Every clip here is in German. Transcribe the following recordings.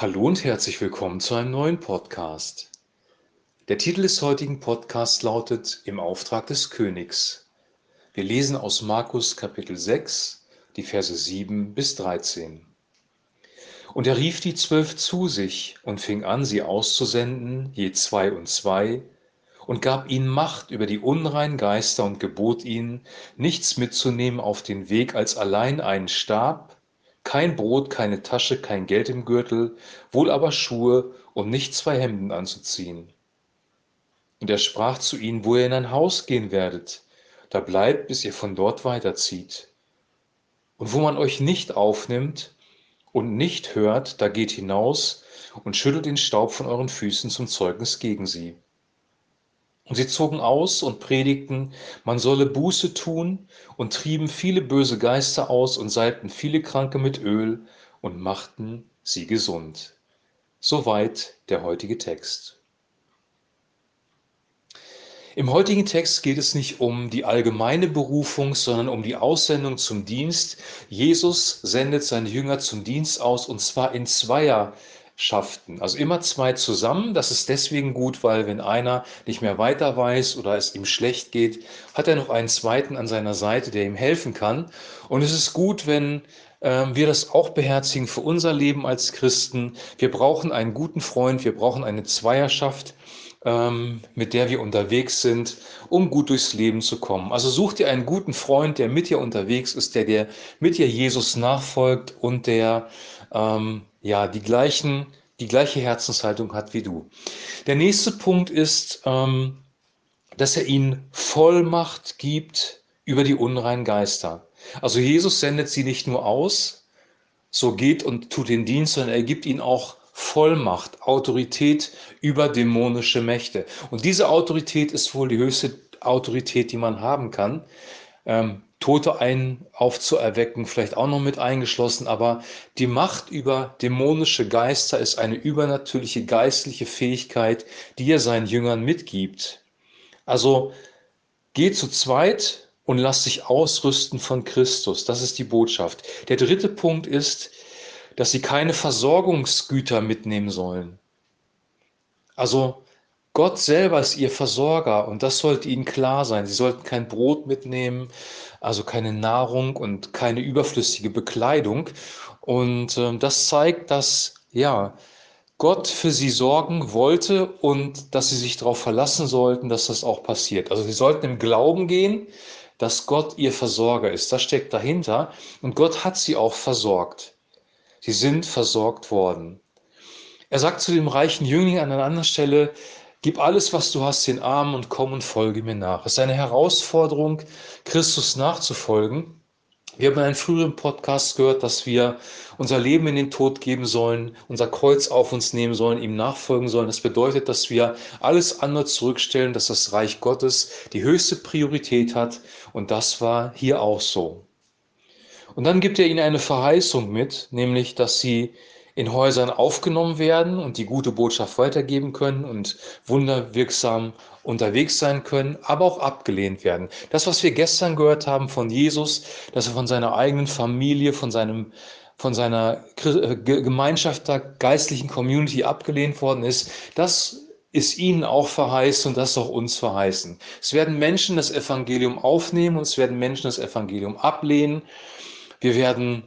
Hallo und herzlich willkommen zu einem neuen Podcast. Der Titel des heutigen Podcasts lautet Im Auftrag des Königs. Wir lesen aus Markus Kapitel 6, die Verse 7 bis 13. Und er rief die Zwölf zu sich und fing an, sie auszusenden, je zwei und zwei, und gab ihnen Macht über die unreinen Geister und gebot ihnen, nichts mitzunehmen auf den Weg als allein einen Stab, kein Brot, keine Tasche, kein Geld im Gürtel, wohl aber Schuhe und nicht zwei Hemden anzuziehen. Und er sprach zu ihnen, wo ihr in ein Haus gehen werdet, da bleibt, bis ihr von dort weiterzieht. Und wo man euch nicht aufnimmt und nicht hört, da geht hinaus und schüttelt den Staub von euren Füßen zum Zeugnis gegen sie. Und sie zogen aus und predigten, man solle Buße tun und trieben viele böse Geister aus und salbten viele Kranke mit Öl und machten sie gesund. Soweit der heutige Text. Im heutigen Text geht es nicht um die allgemeine Berufung, sondern um die Aussendung zum Dienst. Jesus sendet seine Jünger zum Dienst aus und zwar in zweier schafften. Also immer zwei zusammen. Das ist deswegen gut, weil wenn einer nicht mehr weiter weiß oder es ihm schlecht geht, hat er noch einen zweiten an seiner Seite, der ihm helfen kann. Und es ist gut, wenn äh, wir das auch beherzigen für unser Leben als Christen. Wir brauchen einen guten Freund, wir brauchen eine Zweierschaft, ähm, mit der wir unterwegs sind, um gut durchs Leben zu kommen. Also such dir einen guten Freund, der mit dir unterwegs ist, der dir mit dir Jesus nachfolgt und der ähm, ja die gleichen die gleiche Herzenshaltung hat wie du. Der nächste Punkt ist, ähm, dass er ihnen Vollmacht gibt über die unreinen Geister. Also Jesus sendet sie nicht nur aus, so geht und tut den Dienst, sondern er gibt ihnen auch Vollmacht, Autorität über dämonische Mächte. Und diese Autorität ist wohl die höchste Autorität, die man haben kann. Ähm, Tote ein aufzuerwecken, vielleicht auch noch mit eingeschlossen, aber die Macht über dämonische Geister ist eine übernatürliche geistliche Fähigkeit, die er seinen Jüngern mitgibt. Also geht zu zweit und lasst sich ausrüsten von Christus. Das ist die Botschaft. Der dritte Punkt ist, dass sie keine Versorgungsgüter mitnehmen sollen. Also Gott selber ist ihr Versorger und das sollte ihnen klar sein. Sie sollten kein Brot mitnehmen, also keine Nahrung und keine überflüssige Bekleidung. Und äh, das zeigt, dass ja Gott für sie sorgen wollte und dass sie sich darauf verlassen sollten, dass das auch passiert. Also sie sollten im Glauben gehen, dass Gott ihr Versorger ist. Das steckt dahinter und Gott hat sie auch versorgt. Sie sind versorgt worden. Er sagt zu dem reichen Jüngling an einer anderen Stelle, gib alles, was du hast, den Armen und komm und folge mir nach. Es ist eine Herausforderung, Christus nachzufolgen. Wir haben in einem früheren Podcast gehört, dass wir unser Leben in den Tod geben sollen, unser Kreuz auf uns nehmen sollen, ihm nachfolgen sollen. Das bedeutet, dass wir alles andere zurückstellen, dass das Reich Gottes die höchste Priorität hat. Und das war hier auch so. Und dann gibt er ihnen eine Verheißung mit, nämlich, dass sie in Häusern aufgenommen werden und die gute Botschaft weitergeben können und wunderwirksam unterwegs sein können, aber auch abgelehnt werden. Das, was wir gestern gehört haben von Jesus, dass er von seiner eigenen Familie, von seinem von seiner äh, Gemeinschaft der geistlichen Community abgelehnt worden ist, das ist ihnen auch verheißen und das auch uns verheißen. Es werden Menschen das Evangelium aufnehmen und es werden Menschen das Evangelium ablehnen. Wir werden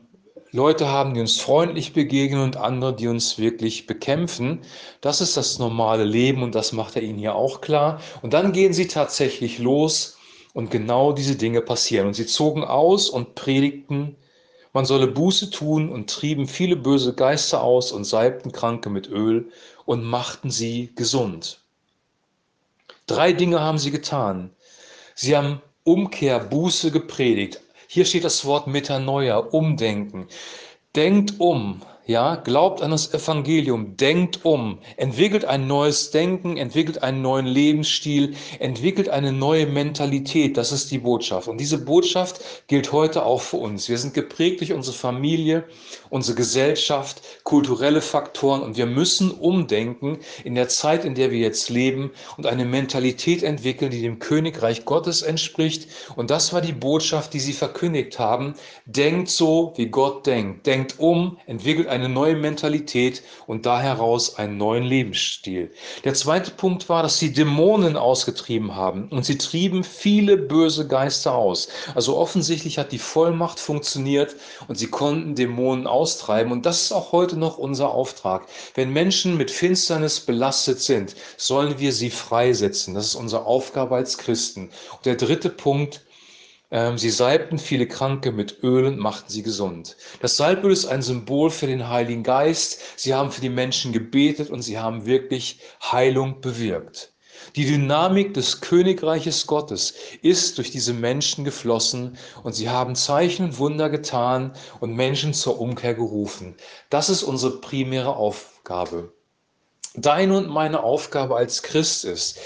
Leute haben, die uns freundlich begegnen und andere, die uns wirklich bekämpfen. Das ist das normale Leben und das macht er ihnen hier auch klar. Und dann gehen sie tatsächlich los und genau diese Dinge passieren. Und sie zogen aus und predigten, man solle Buße tun und trieben viele böse Geister aus und salbten Kranke mit Öl und machten sie gesund. Drei Dinge haben sie getan. Sie haben Umkehr, Buße gepredigt, hier steht das Wort Metanoia, umdenken. Denkt um, ja, glaubt an das Evangelium, denkt um, entwickelt ein neues Denken, entwickelt einen neuen Lebensstil, entwickelt eine neue Mentalität. Das ist die Botschaft. Und diese Botschaft gilt heute auch für uns. Wir sind geprägt durch unsere Familie, unsere Gesellschaft, kulturelle Faktoren und wir müssen umdenken in der Zeit, in der wir jetzt leben und eine Mentalität entwickeln, die dem Königreich Gottes entspricht. Und das war die Botschaft, die sie verkündigt haben. Denkt so, wie Gott denkt. Denkt um, entwickelt eine neue Mentalität und da heraus einen neuen Lebensstil. Der zweite Punkt war, dass sie Dämonen ausgetrieben haben und sie trieben viele böse Geister aus. Also offensichtlich hat die Vollmacht funktioniert und sie konnten Dämonen austreiben. Und das ist auch heute noch unser Auftrag. Wenn Menschen mit Finsternis belastet sind, sollen wir sie freisetzen. Das ist unsere Aufgabe als Christen. Und der dritte Punkt, Sie salbten viele Kranke mit Öl und machten sie gesund. Das Salböl ist ein Symbol für den Heiligen Geist. Sie haben für die Menschen gebetet und sie haben wirklich Heilung bewirkt. Die Dynamik des Königreiches Gottes ist durch diese Menschen geflossen und sie haben Zeichen und Wunder getan und Menschen zur Umkehr gerufen. Das ist unsere primäre Aufgabe. Deine und meine Aufgabe als Christ ist,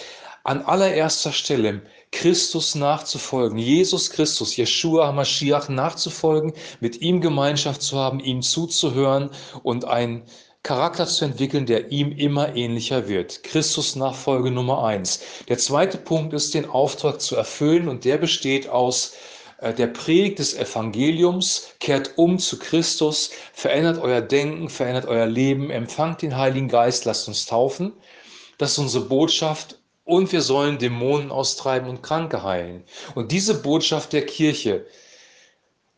an allererster Stelle Christus nachzufolgen, Jesus Christus, Yeshua HaMashiach nachzufolgen, mit ihm Gemeinschaft zu haben, ihm zuzuhören und ein Charakter zu entwickeln, der ihm immer ähnlicher wird. Christus Nachfolge Nummer eins. Der zweite Punkt ist, den Auftrag zu erfüllen und der besteht aus äh, der Predigt des Evangeliums, kehrt um zu Christus, verändert euer Denken, verändert euer Leben, empfangt den Heiligen Geist, lasst uns taufen. Das ist unsere Botschaft und wir sollen Dämonen austreiben und Kranke heilen. Und diese Botschaft der Kirche,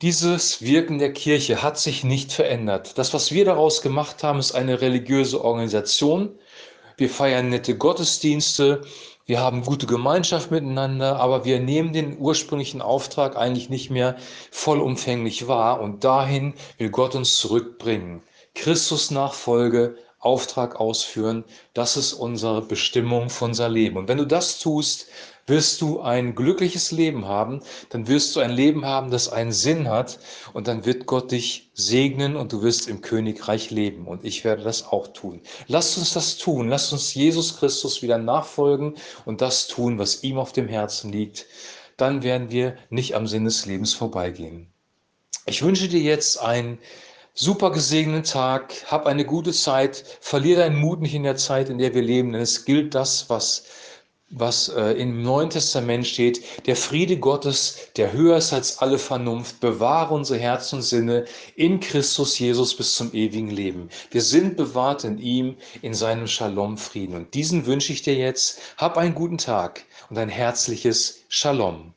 dieses Wirken der Kirche hat sich nicht verändert. Das, was wir daraus gemacht haben, ist eine religiöse Organisation. Wir feiern nette Gottesdienste, wir haben gute Gemeinschaft miteinander, aber wir nehmen den ursprünglichen Auftrag eigentlich nicht mehr vollumfänglich wahr und dahin will Gott uns zurückbringen. Christus Nachfolge, Auftrag ausführen, das ist unsere Bestimmung von unser Leben. Und wenn du das tust, wirst du ein glückliches Leben haben, dann wirst du ein Leben haben, das einen Sinn hat und dann wird Gott dich segnen und du wirst im Königreich leben und ich werde das auch tun. Lasst uns das tun, lasst uns Jesus Christus wieder nachfolgen und das tun, was ihm auf dem Herzen liegt. Dann werden wir nicht am Sinn des Lebens vorbeigehen. Ich wünsche dir jetzt einen super gesegneten Tag, hab eine gute Zeit, verliere deinen Mut nicht in der Zeit, in der wir leben, denn es gilt das, was was äh, im Neuen Testament steht, der Friede Gottes, der höher ist als alle Vernunft, bewahre unsere Herzen und Sinne in Christus Jesus bis zum ewigen Leben. Wir sind bewahrt in ihm, in seinem Shalom Frieden. Und diesen wünsche ich dir jetzt. Hab einen guten Tag und ein herzliches Shalom.